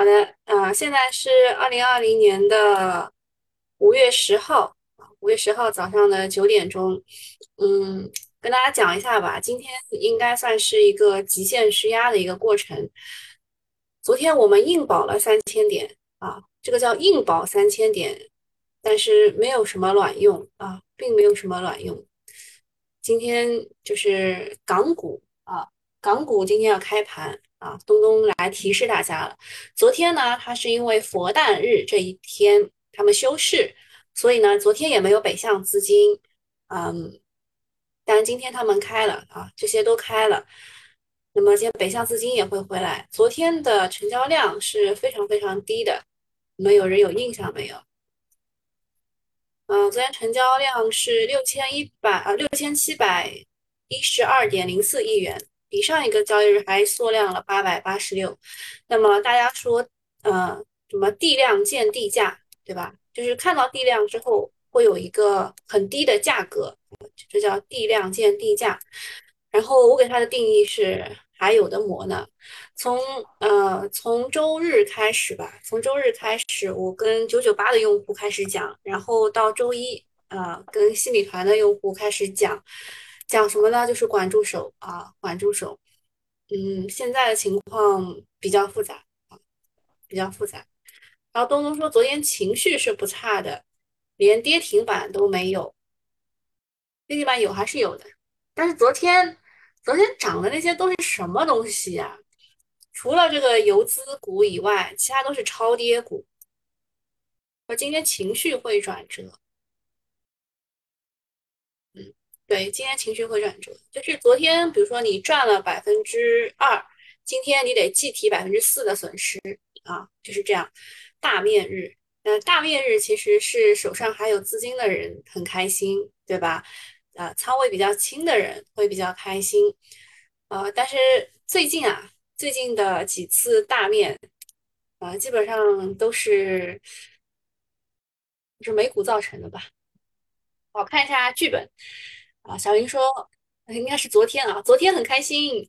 好的，呃，现在是二零二零年的五月十号啊，五月十号早上的九点钟，嗯，跟大家讲一下吧。今天应该算是一个极限施压的一个过程。昨天我们硬保了三千点啊，这个叫硬保三千点，但是没有什么卵用啊，并没有什么卵用。今天就是港股啊，港股今天要开盘。啊，东东来提示大家了。昨天呢，它是因为佛诞日这一天他们休市，所以呢，昨天也没有北向资金。嗯，但今天他们开了啊，这些都开了。那么今天北向资金也会回来。昨天的成交量是非常非常低的，你们有人有印象没有？嗯，昨天成交量是六千一百啊，六千七百一十二点零四亿元。比上一个交易日还缩量了八百八十六，那么大家说，呃，什么地量见地价，对吧？就是看到地量之后会有一个很低的价格，这叫地量见地价。然后我给它的定义是还有的磨呢。从呃从周日开始吧，从周日开始，我跟九九八的用户开始讲，然后到周一，呃，跟新米团的用户开始讲。讲什么呢？就是管住手啊，管住手。嗯，现在的情况比较复杂啊，比较复杂。然后东东说，昨天情绪是不差的，连跌停板都没有。跌停板有还是有的，但是昨天昨天涨的那些都是什么东西呀？除了这个游资股以外，其他都是超跌股。我今天情绪会转折。对，今天情绪会转折，就是昨天，比如说你赚了百分之二，今天你得计提百分之四的损失啊，就是这样。大面日，呃，大面日其实是手上还有资金的人很开心，对吧？啊，仓位比较轻的人会比较开心，呃，但是最近啊，最近的几次大面，啊，基本上都是是美股造成的吧？我看一下剧本。啊，小云说应该是昨天啊，昨天很开心，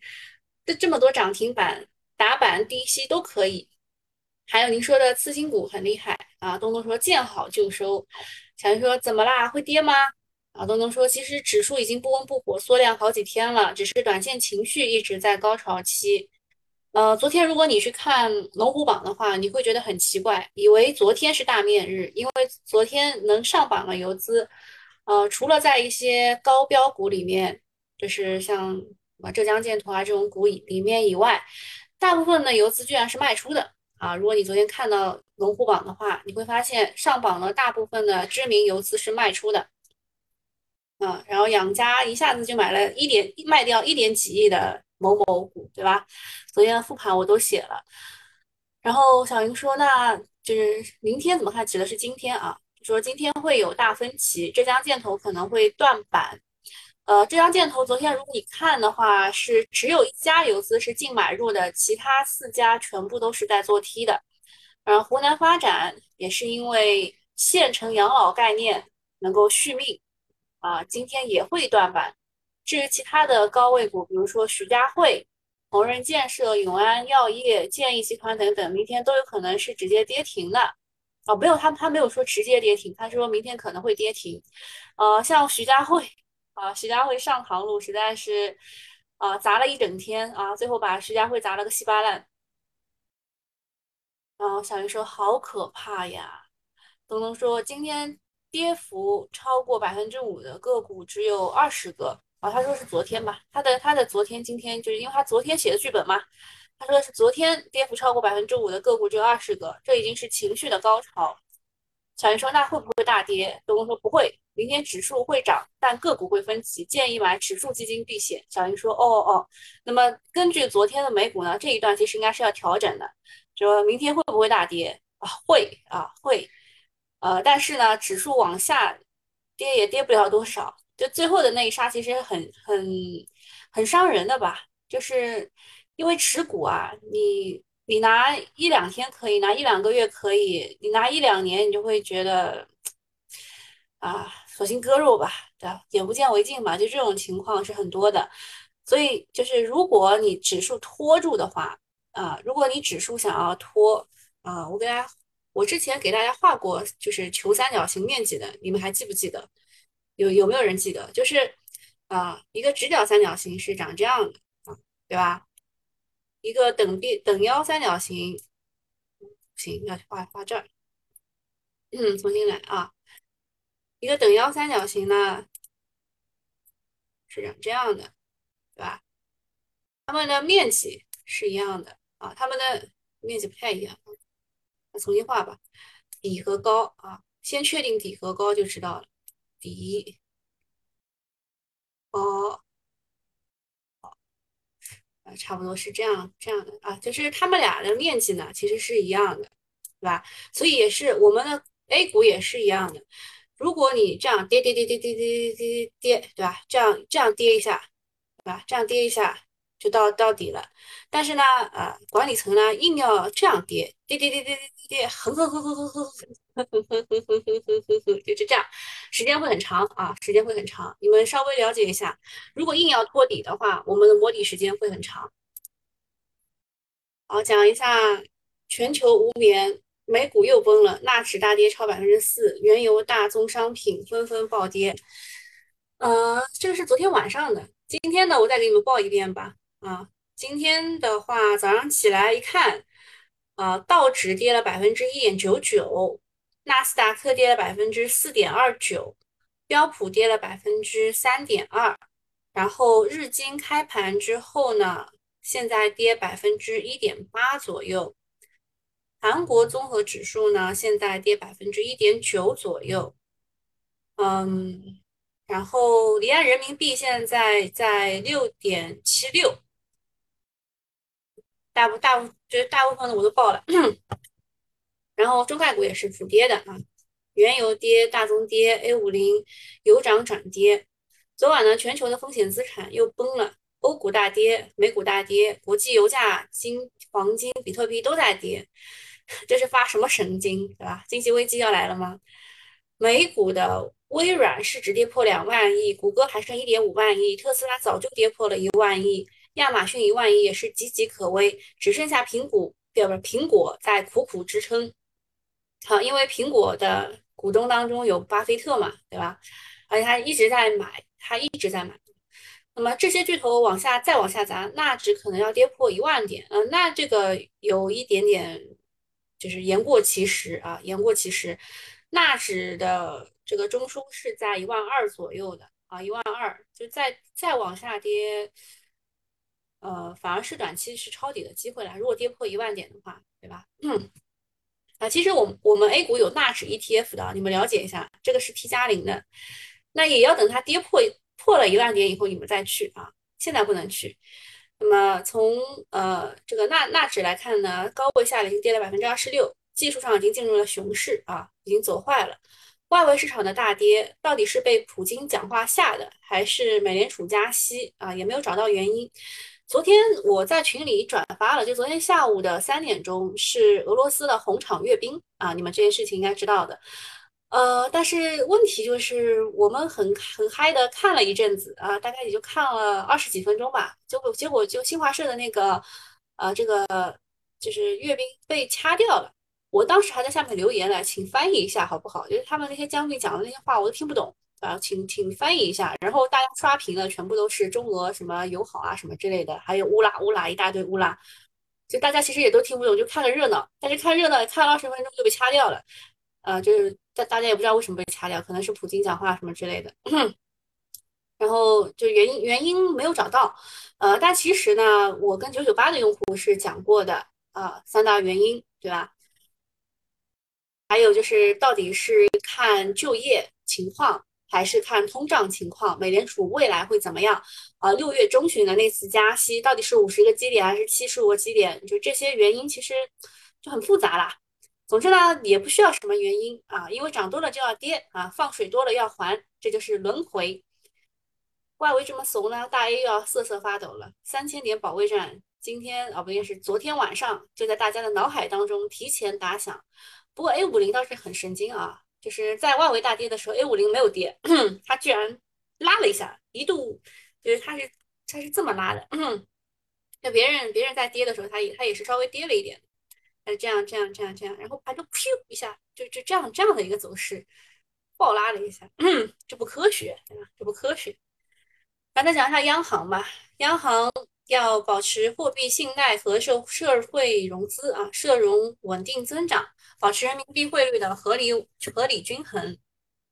这这么多涨停板、打板、低吸都可以。还有您说的次新股很厉害啊，东东说见好就收。小云说怎么啦？会跌吗？啊，东东说其实指数已经不温不火，缩量好几天了，只是短线情绪一直在高潮期。呃，昨天如果你去看龙虎榜的话，你会觉得很奇怪，以为昨天是大面日，因为昨天能上榜的游资。呃，除了在一些高标股里面，就是像什么浙江建投啊这种股里里面以外，大部分的游资居然是卖出的啊！如果你昨天看到龙虎榜的话，你会发现上榜的大部分的知名游资是卖出的啊。然后养家一下子就买了一点卖掉一点几亿的某某股，对吧？昨天的复盘我都写了。然后小云说，那就是明天怎么看？指的是今天啊。说今天会有大分歧，浙江建投可能会断板。呃，浙江建投昨天如果你看的话，是只有一家游资是净买入的，其他四家全部都是在做 T 的。而湖南发展也是因为县城养老概念能够续命啊，今天也会断板。至于其他的高位股，比如说徐家汇、宏润建设、永安药业、建议集团等等，明天都有可能是直接跌停的。哦，没有，他他没有说直接跌停，他说明天可能会跌停。呃，像徐家汇啊，徐家汇上塘路实在是啊砸了一整天啊，最后把徐家汇砸了个稀巴烂。然后小鱼说好可怕呀。东东说今天跌幅超过百分之五的个股只有二十个啊，他说是昨天吧，他的他的昨天今天就是因为他昨天写的剧本嘛。他说是昨天跌幅超过百分之五的个股只有二十个，这已经是情绪的高潮。小云说：“那会不会大跌？”东东说：“不会，明天指数会涨，但个股会分歧，建议买指数基金避险。”小云说：“哦哦哦。”那么根据昨天的美股呢，这一段其实应该是要调整的。说明天会不会大跌啊？会啊会。呃，但是呢，指数往下跌也跌不了多少。就最后的那一杀，其实很很很伤人的吧？就是。因为持股啊，你你拿一两天可以，拿一两个月可以，你拿一两年，你就会觉得啊，索性割肉吧，对吧？眼不见为净嘛，就这种情况是很多的。所以就是如果你指数拖住的话，啊，如果你指数想要拖，啊，我给大家，我之前给大家画过，就是球三角形面积的，你们还记不记得？有有没有人记得？就是啊，一个直角三角形是长这样的啊，对吧？一个等边等腰三角形，行，要画画这儿，嗯，重新来啊。一个等腰三角形呢是长这样的，对吧？它们的面积是一样的啊，它们的面积不太一样。那重新画吧，底和高啊，先确定底和高就知道了。底高，差不多是这样这样的啊，就是他们俩的面积呢其实是一样的，对吧？所以也是我们的 A 股也是一样的。如果你这样跌跌跌跌跌跌跌跌跌，对吧？这样这样跌一下，对吧？这样跌一下。就到到底了，但是呢，呃，管理层呢硬要这样跌，跌跌跌跌跌跌跌，横横横横横横横横横横横横横横，就就这样，时间会很长啊，时间会很长。你们稍微了解一下，如果硬要托底的话，我们的摸底时间会很长。好，讲一下全球无眠，美股又崩了，纳指大跌超百分之四，原油、大宗商品纷纷暴跌。呃，这个是昨天晚上的，今天呢，我再给你们报一遍吧。啊，今天的话，早上起来一看，啊，道指跌了百分之一点九九，纳斯达克跌了百分之四点二九，标普跌了百分之三点二，然后日经开盘之后呢，现在跌百分之一点八左右，韩国综合指数呢，现在跌百分之一点九左右，嗯，然后离岸人民币现在在六点七六。大部大部就是大部分的我都报了，然后中概股也是普跌的啊，原油跌，大宗跌，A 五零有涨转跌。昨晚呢，全球的风险资产又崩了，欧股大跌，美股大跌，国际油价、金、黄金、比特币都在跌，这是发什么神经，对吧？经济危机要来了吗？美股的微软市值跌破两万亿，谷歌还剩一点五万亿，特斯拉早就跌破了一万亿。亚马逊一万亿也是岌岌可危，只剩下苹果，不不，苹果在苦苦支撑。好，因为苹果的股东当中有巴菲特嘛，对吧？而且他一直在买，他一直在买。那么这些巨头往下再往下砸，纳指可能要跌破一万点。嗯，那这个有一点点就是言过其实啊，言过其实。纳指的这个中枢是在一万二左右的啊，一万二，就再再往下跌。呃，反而是短期是抄底的机会了。如果跌破一万点的话，对吧？嗯，啊，其实我我们 A 股有纳指 ETF 的，你们了解一下，这个是 T 加零的，那也要等它跌破破了一万点以后，你们再去啊，现在不能去。那么从呃这个纳纳指来看呢，高位下已经跌了百分之二十六，技术上已经进入了熊市啊，已经走坏了。外围市场的大跌到底是被普京讲话吓的，还是美联储加息啊？也没有找到原因。昨天我在群里转发了，就昨天下午的三点钟是俄罗斯的红场阅兵啊，你们这件事情应该知道的。呃，但是问题就是我们很很嗨的看了一阵子啊，大概也就看了二十几分钟吧，结果结果就新华社的那个呃这个就是阅兵被掐掉了，我当时还在下面留言了，请翻译一下好不好？就是他们那些将军讲的那些话我都听不懂。啊，请请翻译一下，然后大家刷屏的全部都是中俄什么友好啊什么之类的，还有乌拉乌拉一大堆乌拉，就大家其实也都听不懂，就看个热闹。但是看热闹看了二十分钟就被掐掉了，呃，就是大大家也不知道为什么被掐掉，可能是普京讲话什么之类的。然后就原因原因没有找到，呃，但其实呢，我跟九九八的用户是讲过的啊，三大原因，对吧？还有就是到底是看就业情况。还是看通胀情况，美联储未来会怎么样？啊，六月中旬的那次加息到底是五十个基点还是七十五个基点？就这些原因其实就很复杂啦。总之呢，也不需要什么原因啊，因为涨多了就要跌啊，放水多了要还，这就是轮回。外围这么怂呢，大 A 又要瑟瑟发抖了。三千点保卫战，今天啊，不应该是昨天晚上就在大家的脑海当中提前打响。不过 A 五零倒是很神经啊。就是在外围大跌的时候，A 五零没有跌，它居然拉了一下，一度就是它是它是这么拉的。那别人别人在跌的时候，它也它也是稍微跌了一点，它这样这样这样这样，然后盘中噗一下就就这样这样的一个走势，暴拉了一下，这不科学，对吧？这不科学。咱再讲一下央行吧，央行要保持货币信贷和社社会融资啊社融稳定增长，保持人民币汇率的合理合理均衡。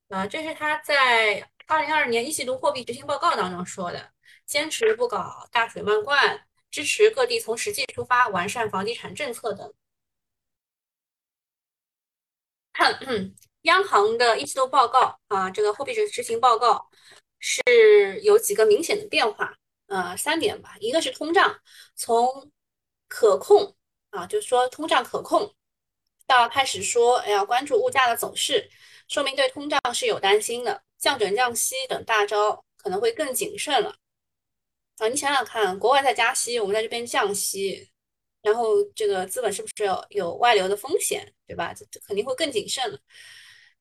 啊，这是他在二零二二年一季度货币执行报告当中说的，坚持不搞大水漫灌，支持各地从实际出发完善房地产政策等。央行的一季度报告啊，这个货币执执行报告是有几个明显的变化，呃，三点吧，一个是通胀从可控啊，就是说通胀可控，到开始说要关注物价的走势，说明对通胀是有担心的，降准降息等大招可能会更谨慎了。啊，你想想看，国外在加息，我们在这边降息。然后这个资本是不是有有外流的风险，对吧？这这肯定会更谨慎了。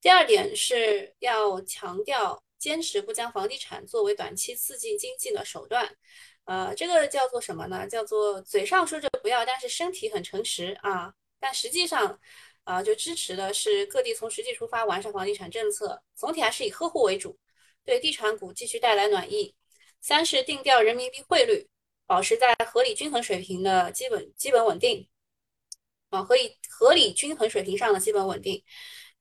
第二点是要强调坚持不将房地产作为短期刺激经济的手段，呃，这个叫做什么呢？叫做嘴上说着不要，但是身体很诚实啊。但实际上，啊，就支持的是各地从实际出发完善房地产政策，总体还是以呵护为主，对地产股继续带来暖意。三是定调人民币汇率。保持在合理均衡水平的基本基本稳定，啊，合理合理均衡水平上的基本稳定。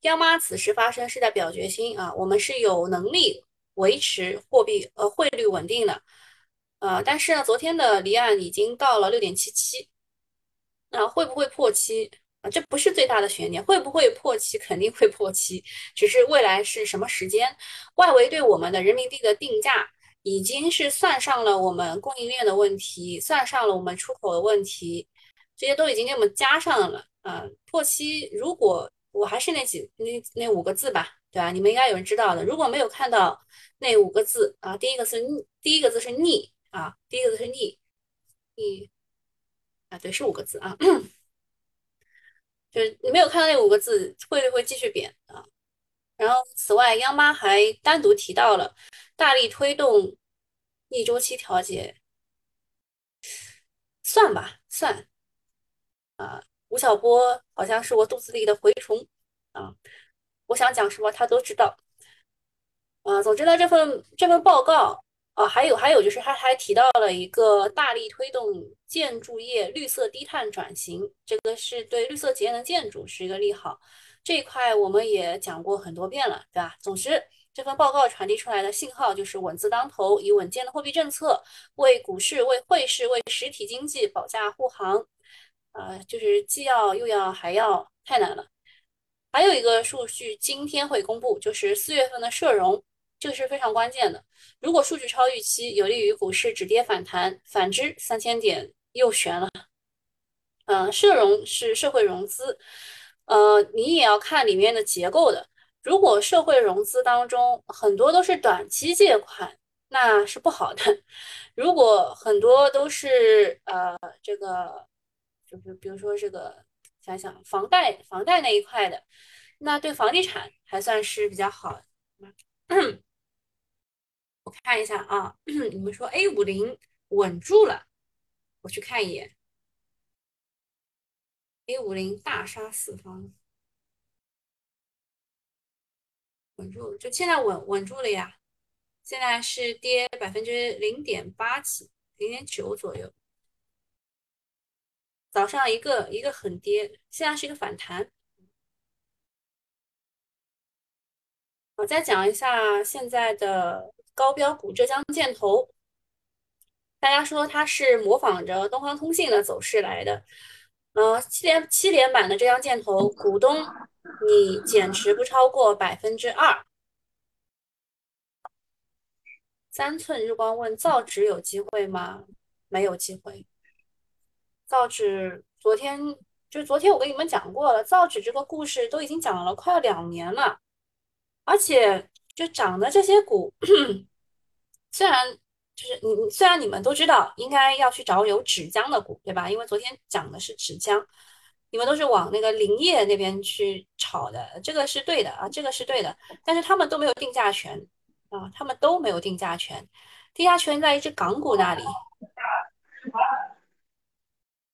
央妈此时发声是在表决心啊，我们是有能力维持货币呃汇率稳定的，呃，但是呢，昨天的离岸已经到了六点七七，那会不会破七啊？这不是最大的悬念，会不会破七？肯定会破七，只是未来是什么时间？外围对我们的人民币的定价。已经是算上了我们供应链的问题，算上了我们出口的问题，这些都已经给我们加上了。啊，破七，如果我还是那几那那五个字吧，对吧？你们应该有人知道的。如果没有看到那五个字啊，第一个是逆，第一个字是逆啊，第一个字是逆逆啊，对，是五个字啊。就是你没有看到那五个字，汇率会继续贬啊。然后，此外，央妈还单独提到了大力推动逆周期调节，算吧，算。啊，吴晓波好像是我肚子里的蛔虫啊，我想讲什么他都知道。啊，总之呢，这份这份报告啊，还有还有就是他还提到了一个大力推动建筑业绿色低碳转型，这个是对绿色节能建筑是一个利好。这一块我们也讲过很多遍了，对吧？总之，这份报告传递出来的信号就是稳字当头，以稳健的货币政策为股市、为汇市、为实体经济保驾护航。啊，就是既要又要还要，太难了。还有一个数据今天会公布，就是四月份的社融，这个是非常关键的。如果数据超预期，有利于股市止跌反弹；反之，三千点又悬了。嗯，社融是社会融资。呃，你也要看里面的结构的。如果社会融资当中很多都是短期借款，那是不好的。如果很多都是呃这个，就是比如说这个，想想房贷房贷那一块的，那对房地产还算是比较好。我看一下啊，你们说 A 五零稳住了，我去看一眼。A 五零大杀四方，稳住，就现在稳稳住了呀。现在是跌百分之零点八几，零点九左右。早上一个一个狠跌，现在是一个反弹。我再讲一下现在的高标股浙江建投，大家说它是模仿着东方通信的走势来的。呃，七连七连板的浙江建投股东，你减持不超过百分之二。三寸日光问造纸有机会吗？没有机会。造纸昨天就昨天我跟你们讲过了，造纸这个故事都已经讲了快两年了，而且就涨的这些股，虽然。就是你，虽然你们都知道应该要去找有纸浆的股，对吧？因为昨天讲的是纸浆，你们都是往那个林业那边去炒的，这个是对的啊，这个是对的。但是他们都没有定价权啊，他们都没有定价权，定价权在一只港股那里。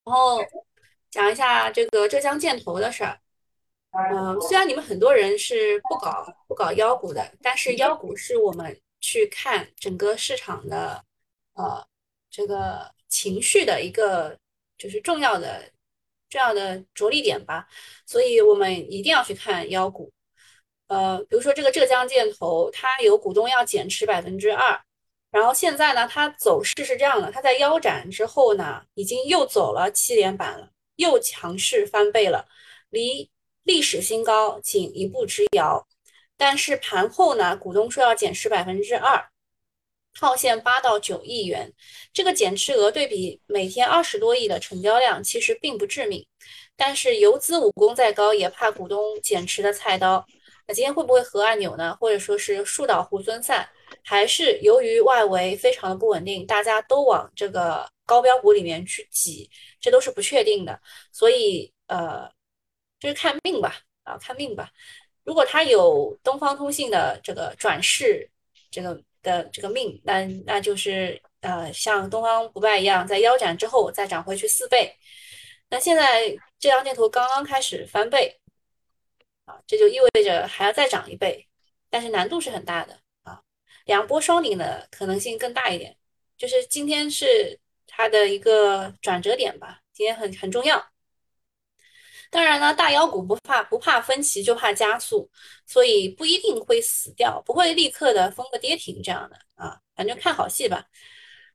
然后讲一下这个浙江建投的事儿。嗯，虽然你们很多人是不搞不搞妖股的，但是妖股是我们去看整个市场的呃这个情绪的一个就是重要的重要的着力点吧，所以我们一定要去看妖股。呃，比如说这个浙江建投，它有股东要减持百分之二，然后现在呢，它走势是这样的，它在腰斩之后呢，已经又走了七连板了，又强势翻倍了，离。历史新高仅一步之遥，但是盘后呢，股东说要减持百分之二，套现八到九亿元。这个减持额对比每天二十多亿的成交量，其实并不致命。但是游资武功再高，也怕股东减持的菜刀。那今天会不会核按钮呢？或者说是树倒猢狲散，还是由于外围非常的不稳定，大家都往这个高标股里面去挤，这都是不确定的。所以呃。就是看命吧，啊，看命吧。如果他有东方通信的这个转世这个的这个命，那那就是呃，像东方不败一样，在腰斩之后再涨回去四倍。那现在这张箭头刚刚开始翻倍，啊，这就意味着还要再涨一倍，但是难度是很大的，两波双顶的可能性更大一点。就是今天是它的一个转折点吧，今天很很重要。当然呢，大妖股不怕不怕分歧，就怕加速，所以不一定会死掉，不会立刻的封个跌停这样的啊，反正看好戏吧。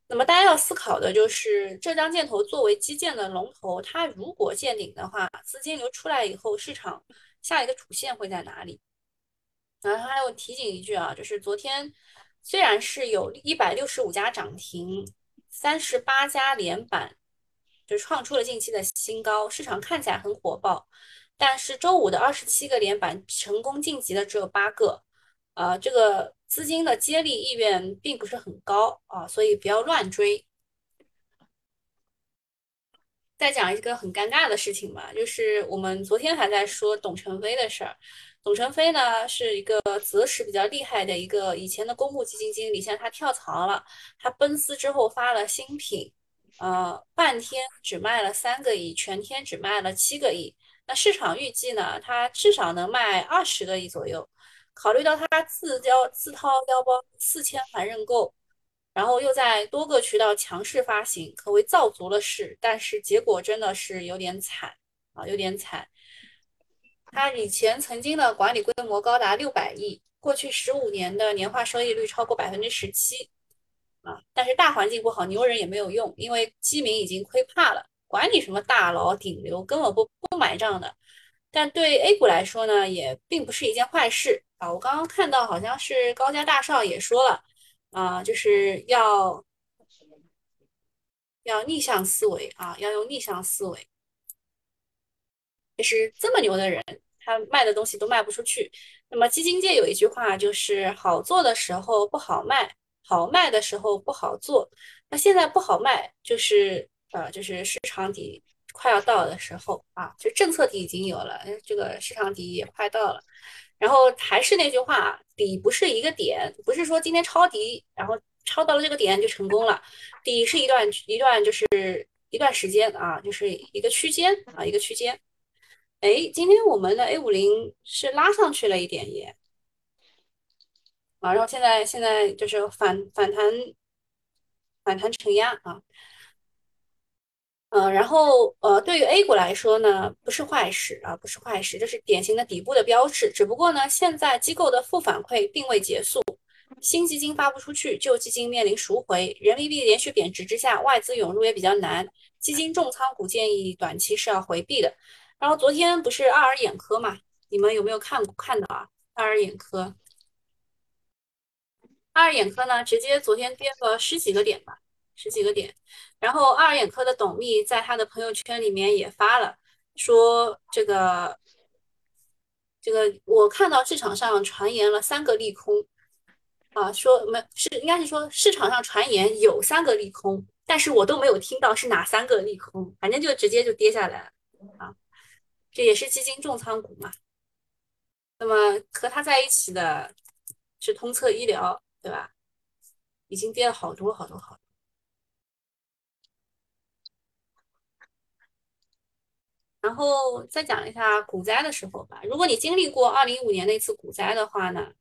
那么大家要思考的就是，浙江建投作为基建的龙头，它如果见顶的话，资金流出来以后，市场下一个主线会在哪里？然后还有提醒一句啊，就是昨天虽然是有一百六十五家涨停，三十八家连板。就创出了近期的新高，市场看起来很火爆，但是周五的二十七个连板成功晋级的只有八个，呃，这个资金的接力意愿并不是很高啊，所以不要乱追。再讲一个很尴尬的事情吧，就是我们昨天还在说董承飞的事儿，董承飞呢是一个择时比较厉害的一个以前的公募基金经理，现在他跳槽了，他奔私之后发了新品。呃，半天只卖了三个亿，全天只卖了七个亿。那市场预计呢，它至少能卖二十个亿左右。考虑到他自交自掏腰包四千万认购，然后又在多个渠道强势发行，可谓造足了势。但是结果真的是有点惨啊，有点惨。它以前曾经的管理规模高达六百亿，过去十五年的年化收益率超过百分之十七。啊！但是大环境不好，牛人也没有用，因为基民已经亏怕了，管你什么大佬顶流，根本不不买账的。但对 A 股来说呢，也并不是一件坏事啊。我刚刚看到好像是高家大少也说了，啊，就是要要逆向思维啊，要用逆向思维。就是这么牛的人，他卖的东西都卖不出去。那么基金界有一句话，就是好做的时候不好卖。好卖的时候不好做，那现在不好卖，就是呃，就是市场底快要到的时候啊，就政策底已经有了，这个市场底也快到了。然后还是那句话，底不是一个点，不是说今天抄底，然后抄到了这个点就成功了。底是一段一段，就是一段时间啊，就是一个区间啊，一个区间。哎，今天我们的 A 五零是拉上去了一点耶。啊，然后现在现在就是反反弹，反弹承压啊，嗯，然后呃，对于 A 股来说呢，不是坏事啊，不是坏事，这是典型的底部的标志。只不过呢，现在机构的负反馈并未结束，新基金发不出去，旧基金面临赎回，人民币连续贬值之下，外资涌入也比较难，基金重仓股建议短期是要回避的。然后昨天不是爱尔眼科嘛，你们有没有看过看到啊？爱尔眼科。爱尔眼科呢，直接昨天跌了十几个点吧，十几个点。然后爱尔眼科的董秘在他的朋友圈里面也发了，说这个这个我看到市场上传言了三个利空啊，说没是应该是说市场上传言有三个利空，但是我都没有听到是哪三个利空，反正就直接就跌下来了啊。这也是基金重仓股嘛。那么和它在一起的是通策医疗。对吧？已经跌了好多好多好多。然后再讲一下股灾的时候吧。如果你经历过二零一五年那次股灾的话呢，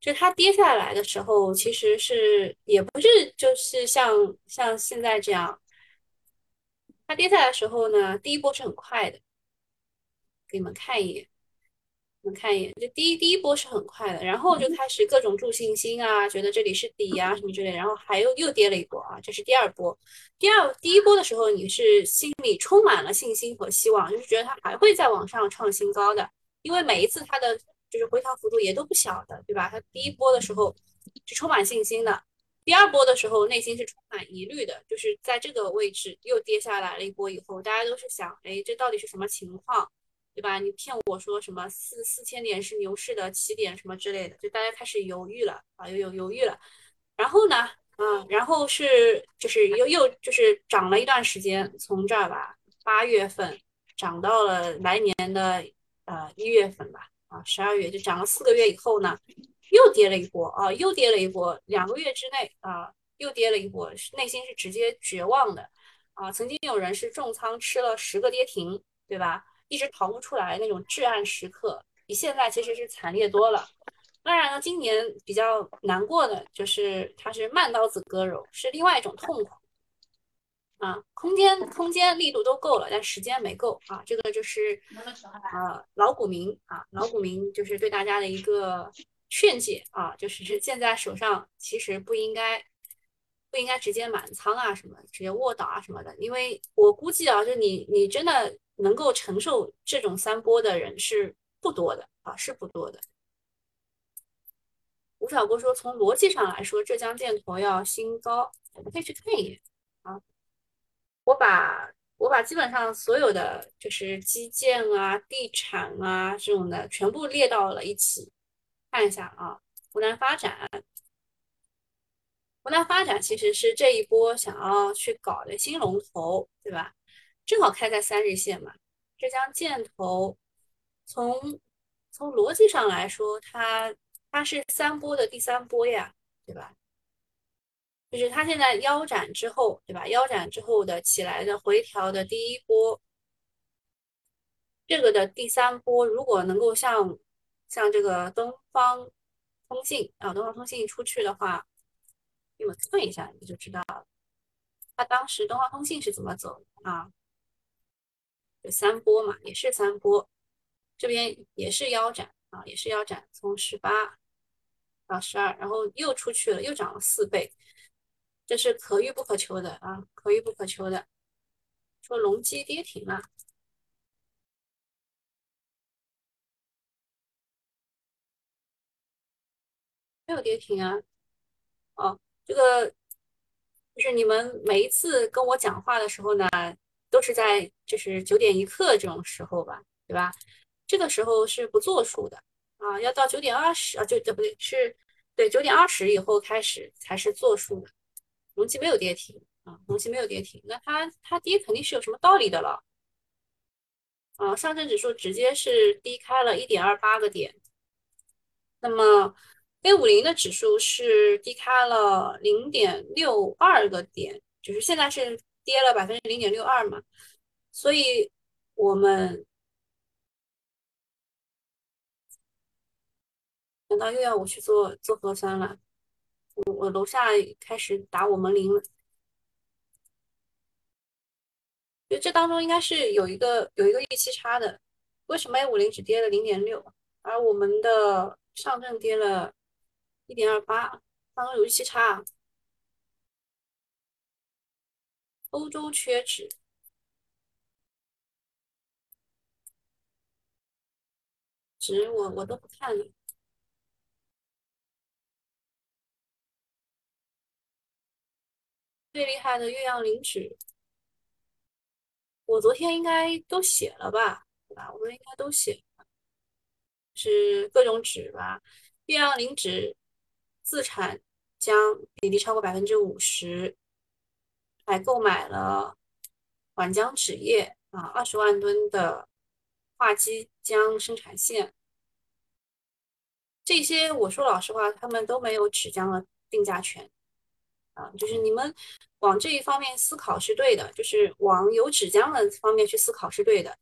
就它跌下来的时候，其实是也不是就是像像现在这样，它跌下来的时候呢，第一波是很快的，给你们看一眼。你们看一眼，就第一第一波是很快的，然后就开始各种助信心啊，觉得这里是底啊什么之类，然后还又又跌了一波啊，这是第二波。第二第一波的时候，你是心里充满了信心和希望，就是觉得它还会再往上创新高的，因为每一次它的就是回调幅度也都不小的，对吧？它第一波的时候是充满信心的，第二波的时候内心是充满疑虑的，就是在这个位置又跌下来了一波以后，大家都是想，哎，这到底是什么情况？对吧？你骗我说什么四四千点是牛市的起点什么之类的，就大家开始犹豫了啊，又有犹豫了。然后呢，嗯，然后是就是又又就是涨了一段时间，从这儿吧，八月份涨到了来年的呃一月份吧，啊十二月就涨了四个月以后呢，又跌了一波啊，又跌了一波，两个月之内啊又跌了一波，内心是直接绝望的啊。曾经有人是重仓吃了十个跌停，对吧？一直逃不出来那种至暗时刻，比现在其实是惨烈多了。当然了，今年比较难过的就是它是慢刀子割肉，是另外一种痛苦啊。空间空间力度都够了，但时间没够啊。这个就是啊老股民啊老股民就是对大家的一个劝解啊，就是现在手上其实不应该不应该直接满仓啊什么，直接卧倒啊什么的，因为我估计啊，就你你真的。能够承受这种三波的人是不多的啊，是不多的。吴小波说，从逻辑上来说，浙江建投要新高，我们可以去看一眼啊。我把我把基本上所有的就是基建啊、地产啊这种的全部列到了一起，看一下啊。湖南发展，湖南发展其实是这一波想要去搞的新龙头，对吧？正好开在三日线嘛，浙江建投从从逻辑上来说，它它是三波的第三波呀，对吧？就是它现在腰斩之后，对吧？腰斩之后的起来的回调的第一波，这个的第三波，如果能够像像这个东方通信啊，东方通信出去的话，你们看一下你就知道了，他当时东方通信是怎么走啊？有三波嘛，也是三波，这边也是腰斩啊，也是腰斩，从十八到十二，然后又出去了，又涨了四倍，这是可遇不可求的啊，可遇不可求的。说隆基跌停了，没有跌停啊，哦，这个就是你们每一次跟我讲话的时候呢。都是在就是九点一刻这种时候吧，对吧？这个时候是不作数的啊，要到九点二十啊，就对不对？是对九点二十以后开始才是作数的。隆基没有跌停啊，隆基没有跌停，那它它跌肯定是有什么道理的了啊。上证指数直接是低开了一点二八个点，那么 A 五零的指数是低开了零点六二个点，就是现在是。跌了百分之零点六二嘛，所以我们难道又要我去做做核酸了，我我楼下开始打我门铃了，就这当中应该是有一个有一个预期差的，为什么 A 五零只跌了零点六，而我们的上证跌了一点二八，当中有预期差。欧洲缺纸，纸我我都不看了。最厉害的岳阳灵纸，我昨天应该都写了吧？对吧？我们应该都写了，是各种纸吧？岳阳灵纸自产浆比例超过百分之五十，还购买了皖江纸业啊二十万吨的化机浆生产线。这些我说老实话，他们都没有纸浆的定价权。啊，就是你们往这一方面思考是对的，就是往有纸浆的方面去思考是对的。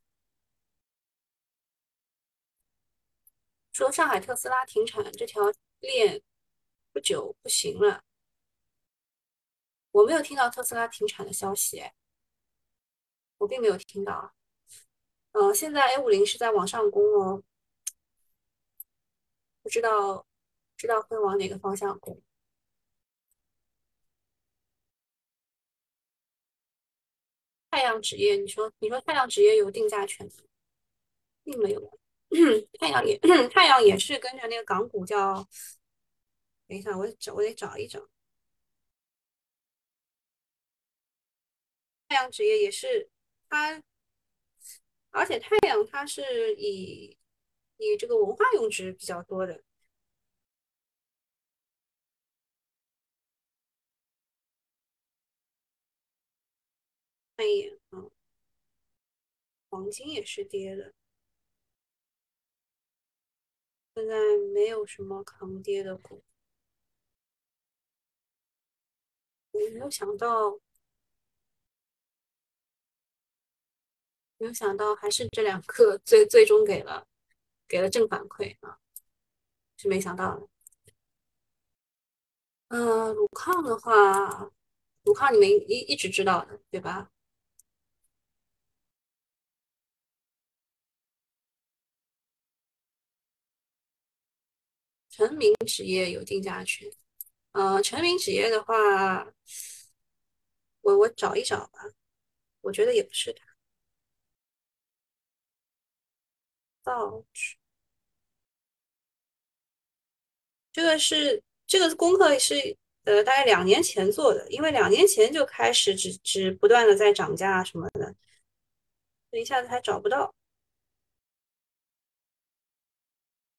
说上海特斯拉停产这条链。不久不行了。我没有听到特斯拉停产的消息，我并没有听到。嗯，现在 A 五零是在往上攻哦，不知道，知道会往哪个方向攻。太阳纸业，你说，你说太阳纸业有定价权吗？并没有。太阳也，太阳也是跟着那个港股叫，等一下，我找，我得找一找。太阳纸业也是它，而且太阳它是以以这个文化用纸比较多的。看一眼啊，黄金也是跌的。现在没有什么抗跌的股，没有想到，没有想到还是这两个最最终给了给了正反馈啊，是没想到的。嗯，鲁抗的话，鲁抗你们一一直知道的对吧？成名职业有定价权，呃，成名纸业的话，我我找一找吧，我觉得也不是它。造纸，这个是这个功课是呃大概两年前做的，因为两年前就开始只只不断的在涨价什么的，一下子还找不到。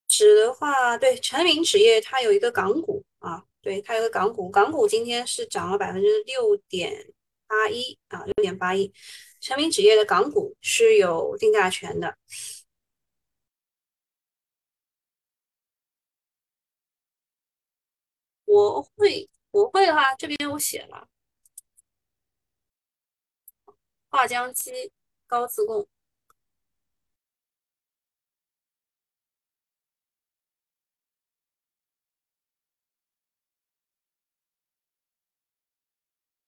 纸的话，对成名纸业它有一个港股，对它有个港股，港股今天是涨了百分之六点八一啊，六点八一。成名纸业的港股是有定价权的。我会，我会的话，这边我写了，华江基高自贡。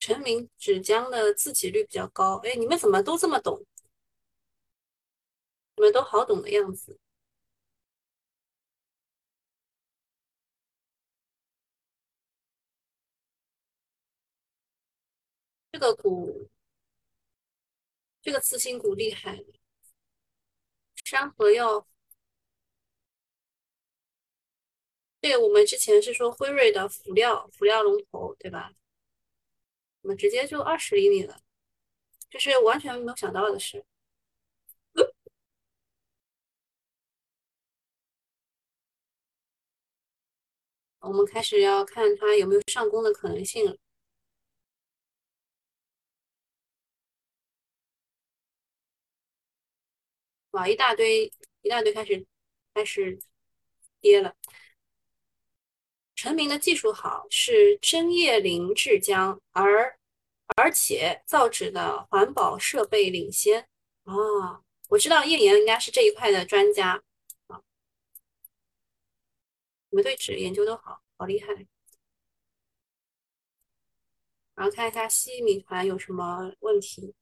成名纸浆的自给率比较高，哎，你们怎么都这么懂？你们都好懂的样子。这个股，这个次新股厉害，山河药。对，我们之前是说辉瑞的辅料，辅料龙头，对吧？我们直接就二十厘米了，这是完全没有想到的事。我们开始要看它有没有上攻的可能性了。哇，一大堆，一大堆开始开始跌了。成名的技术好，是针叶林制浆，而而且造纸的环保设备领先啊！我知道叶岩应该是这一块的专家啊。你们对纸研究都好好厉害。然后看一下西米团有什么问题。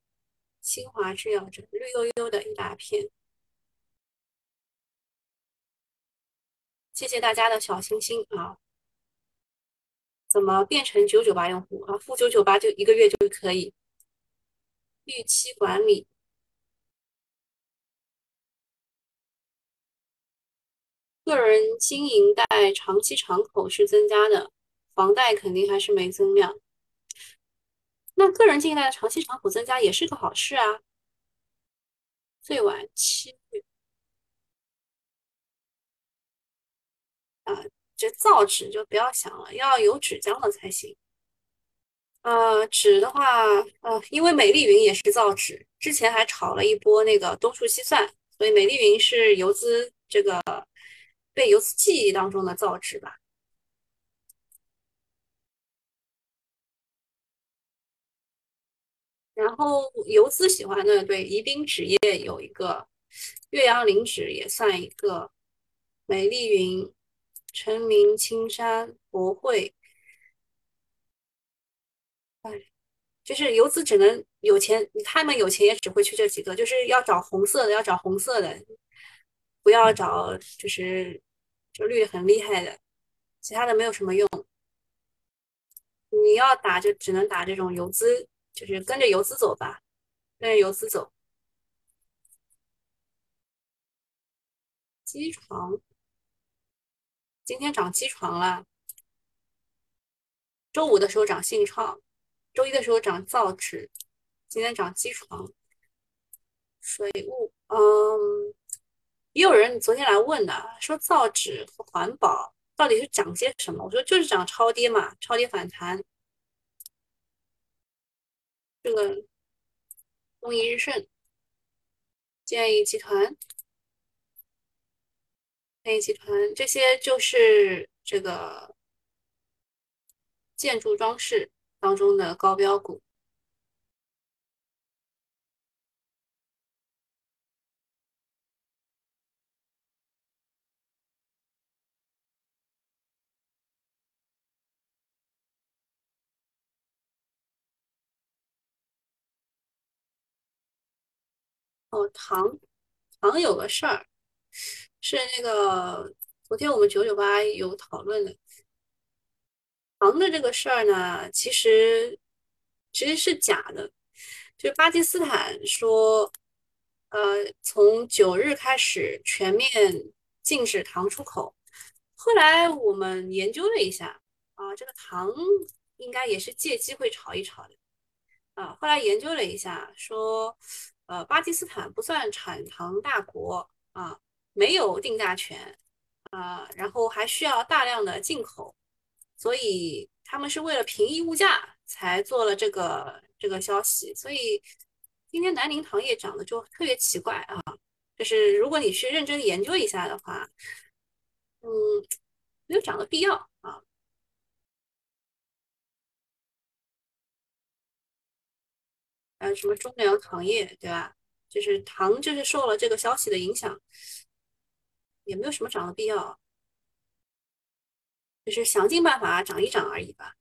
清华制药这绿油油的一大片。谢谢大家的小心心啊！怎么变成九九八用户啊？付九九八就一个月就可以。预期管理，个人经营贷长期敞口是增加的，房贷肯定还是没增量。那个人经营贷的长期敞口增加也是个好事啊。最晚七月啊。这造纸就不要想了，要有纸浆的才行。呃，纸的话，呃，因为美丽云也是造纸，之前还炒了一波那个东数西算，所以美丽云是游资这个被游资记忆当中的造纸吧。然后游资喜欢的，对宜宾纸业有一个，岳阳林纸也算一个。美丽云、陈明、青山、博汇，哎，就是游资只能有钱，他们有钱也只会去这几个，就是要找红色的，要找红色的，不要找就是就绿的很厉害的，其他的没有什么用。你要打就只能打这种游资，就是跟着游资走吧，跟着游资走。机床今天涨机床了，周五的时候涨信创，周一的时候涨造纸，今天涨机床。水务，嗯，也有人昨天来问的，说造纸和环保到底是涨些什么？我说就是涨超跌嘛，超跌反弹。这个东仪日盛、建议集团。建议集团这些就是这个建筑装饰当中的高标股。哦，糖糖有个事儿。是那个，昨天我们九九八有讨论的糖的这个事儿呢，其实其实是假的，就是巴基斯坦说，呃，从九日开始全面禁止糖出口。后来我们研究了一下，啊，这个糖应该也是借机会炒一炒的，啊，后来研究了一下，说，呃，巴基斯坦不算产糖大国啊。没有定价权，啊，然后还需要大量的进口，所以他们是为了平抑物价才做了这个这个消息。所以今天南宁糖业涨的就特别奇怪啊，就是如果你去认真研究一下的话，嗯，没有涨的必要啊。还有什么中粮糖业，对吧？就是糖，就是受了这个消息的影响。也没有什么涨的必要，就是想尽办法涨一涨而已吧。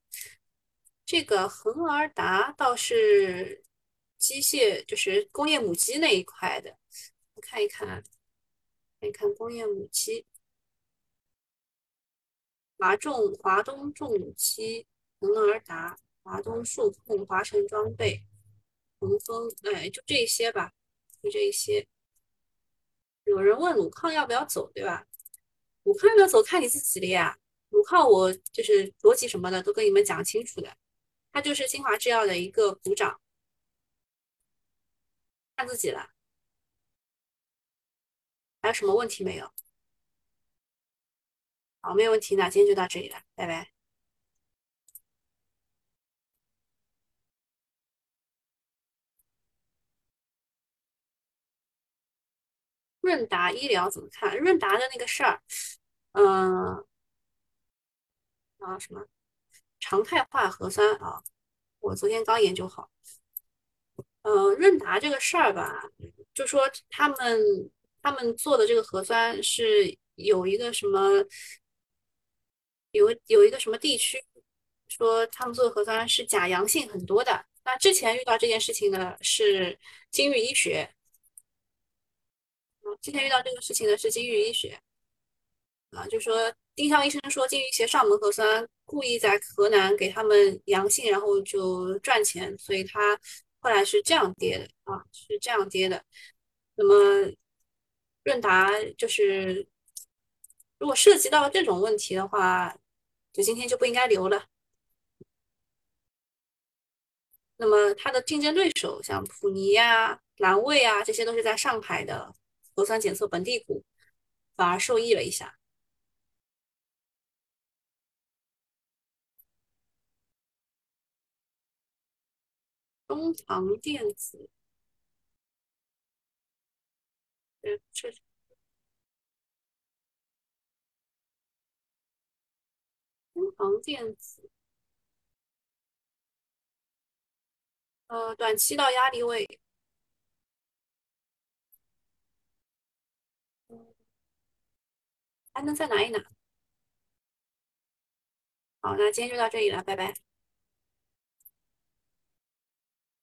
这个恒而达倒是机械，就是工业母机那一块的，我看一看，看一看工业母机，华重、华东重机、恒而达、华东数控、华晨装备、恒丰，哎，就这些吧，就这些。有人问鲁抗要不要走，对吧？鲁抗要不要走，看你自己的呀。鲁抗我就是逻辑什么的都跟你们讲清楚的，他就是新华制药的一个股长，看自己了。还有什么问题没有？好，没有问题，那今天就到这里了，拜拜。润达医疗怎么看？润达的那个事儿，嗯，啊什么常态化核酸啊？我昨天刚研究好。嗯，润达这个事儿吧，就说他们他们做的这个核酸是有一个什么，有有一个什么地区说他们做的核酸是假阳性很多的。那之前遇到这件事情呢，是金域医学。之前遇到这个事情的是金域医学，啊，就说丁香医生说金域医学上门核酸故意在河南给他们阳性，然后就赚钱，所以他后来是这样跌的啊，是这样跌的。那么润达就是如果涉及到这种问题的话，就今天就不应该留了。那么它的竞争对手像普尼呀、蓝卫啊，这些都是在上海的。核酸检测本地股反而受益了一下。中航电子，这这中航电子，呃，短期到压力位。还能再拿一拿。好，那今天就到这里了，拜拜。